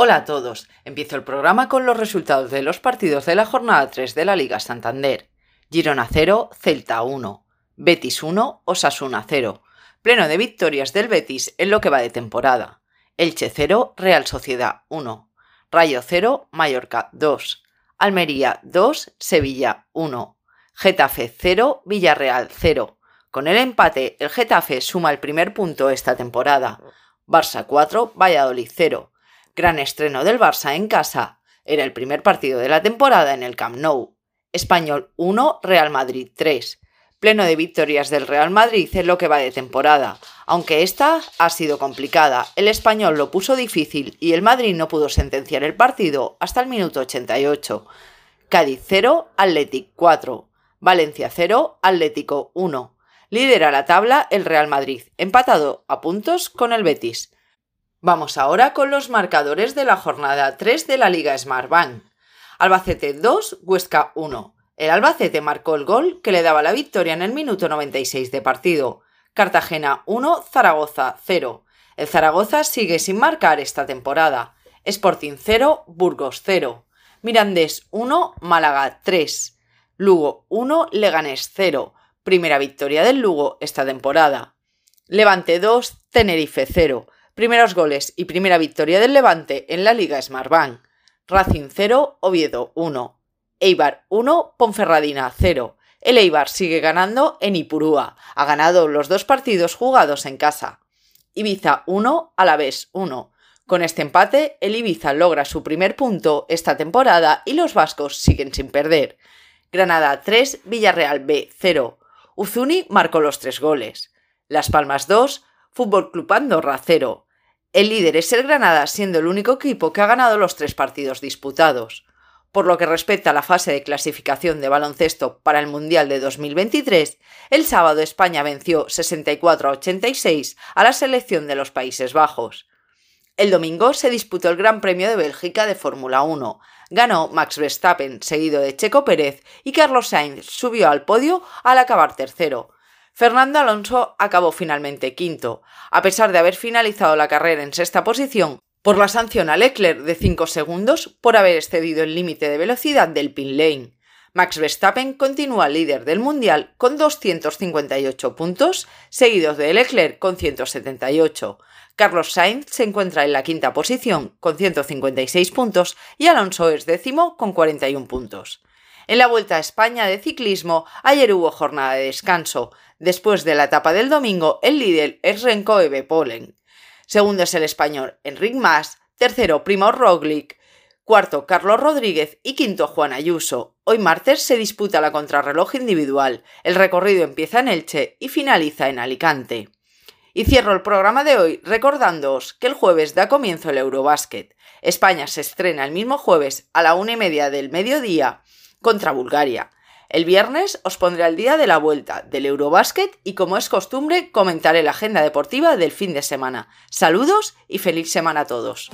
Hola a todos. Empiezo el programa con los resultados de los partidos de la jornada 3 de la Liga Santander. Girona 0, Celta 1, Betis 1, Osasuna 0. Pleno de victorias del Betis en lo que va de temporada. Elche 0, Real Sociedad 1, Rayo 0, Mallorca 2, Almería 2, Sevilla 1, Getafe 0, Villarreal 0. Con el empate, el Getafe suma el primer punto esta temporada. Barça 4, Valladolid 0. Gran estreno del Barça en casa. Era el primer partido de la temporada en el Camp Nou. Español 1, Real Madrid 3. Pleno de victorias del Real Madrid en lo que va de temporada. Aunque esta ha sido complicada, el español lo puso difícil y el Madrid no pudo sentenciar el partido hasta el minuto 88. Cádiz 0, Athletic 4. Valencia 0, Atlético 1. Lidera la tabla el Real Madrid, empatado a puntos con el Betis. Vamos ahora con los marcadores de la jornada 3 de la Liga Smartbank. Albacete 2, Huesca 1. El Albacete marcó el gol que le daba la victoria en el minuto 96 de partido. Cartagena 1, Zaragoza 0. El Zaragoza sigue sin marcar esta temporada. Sporting 0, Burgos 0. Mirandés 1, Málaga 3. Lugo 1, Leganés 0. Primera victoria del Lugo esta temporada. Levante 2, Tenerife 0 primeros goles y primera victoria del Levante en la Liga Smartbank. Racing 0, Oviedo 1. Eibar 1, Ponferradina 0. El Eibar sigue ganando en Ipurúa. Ha ganado los dos partidos jugados en casa. Ibiza 1, Alavés 1. Con este empate, el Ibiza logra su primer punto esta temporada y los vascos siguen sin perder. Granada 3, Villarreal B 0. Uzuni marcó los tres goles. Las Palmas 2, Fútbol Club Andorra 0. El líder es el Granada, siendo el único equipo que ha ganado los tres partidos disputados. Por lo que respecta a la fase de clasificación de baloncesto para el Mundial de 2023, el sábado España venció 64 a 86 a la selección de los Países Bajos. El domingo se disputó el Gran Premio de Bélgica de Fórmula 1. Ganó Max Verstappen, seguido de Checo Pérez, y Carlos Sainz subió al podio al acabar tercero. Fernando Alonso acabó finalmente quinto, a pesar de haber finalizado la carrera en sexta posición por la sanción a Leclerc de 5 segundos por haber excedido el límite de velocidad del pin lane. Max Verstappen continúa líder del Mundial con 258 puntos, seguidos de Leclerc con 178. Carlos Sainz se encuentra en la quinta posición con 156 puntos y Alonso es décimo con 41 puntos. En la Vuelta a España de ciclismo, ayer hubo jornada de descanso. Después de la etapa del domingo, el líder es Renko Polen. Segundo es el español Enric Mas, tercero Primo Roglic, cuarto Carlos Rodríguez y quinto Juan Ayuso. Hoy martes se disputa la contrarreloj individual. El recorrido empieza en Elche y finaliza en Alicante. Y cierro el programa de hoy recordándoos que el jueves da comienzo el Eurobásquet. España se estrena el mismo jueves a la una y media del mediodía contra Bulgaria. El viernes os pondré al día de la vuelta del Eurobásquet y como es costumbre comentaré la agenda deportiva del fin de semana. Saludos y feliz semana a todos.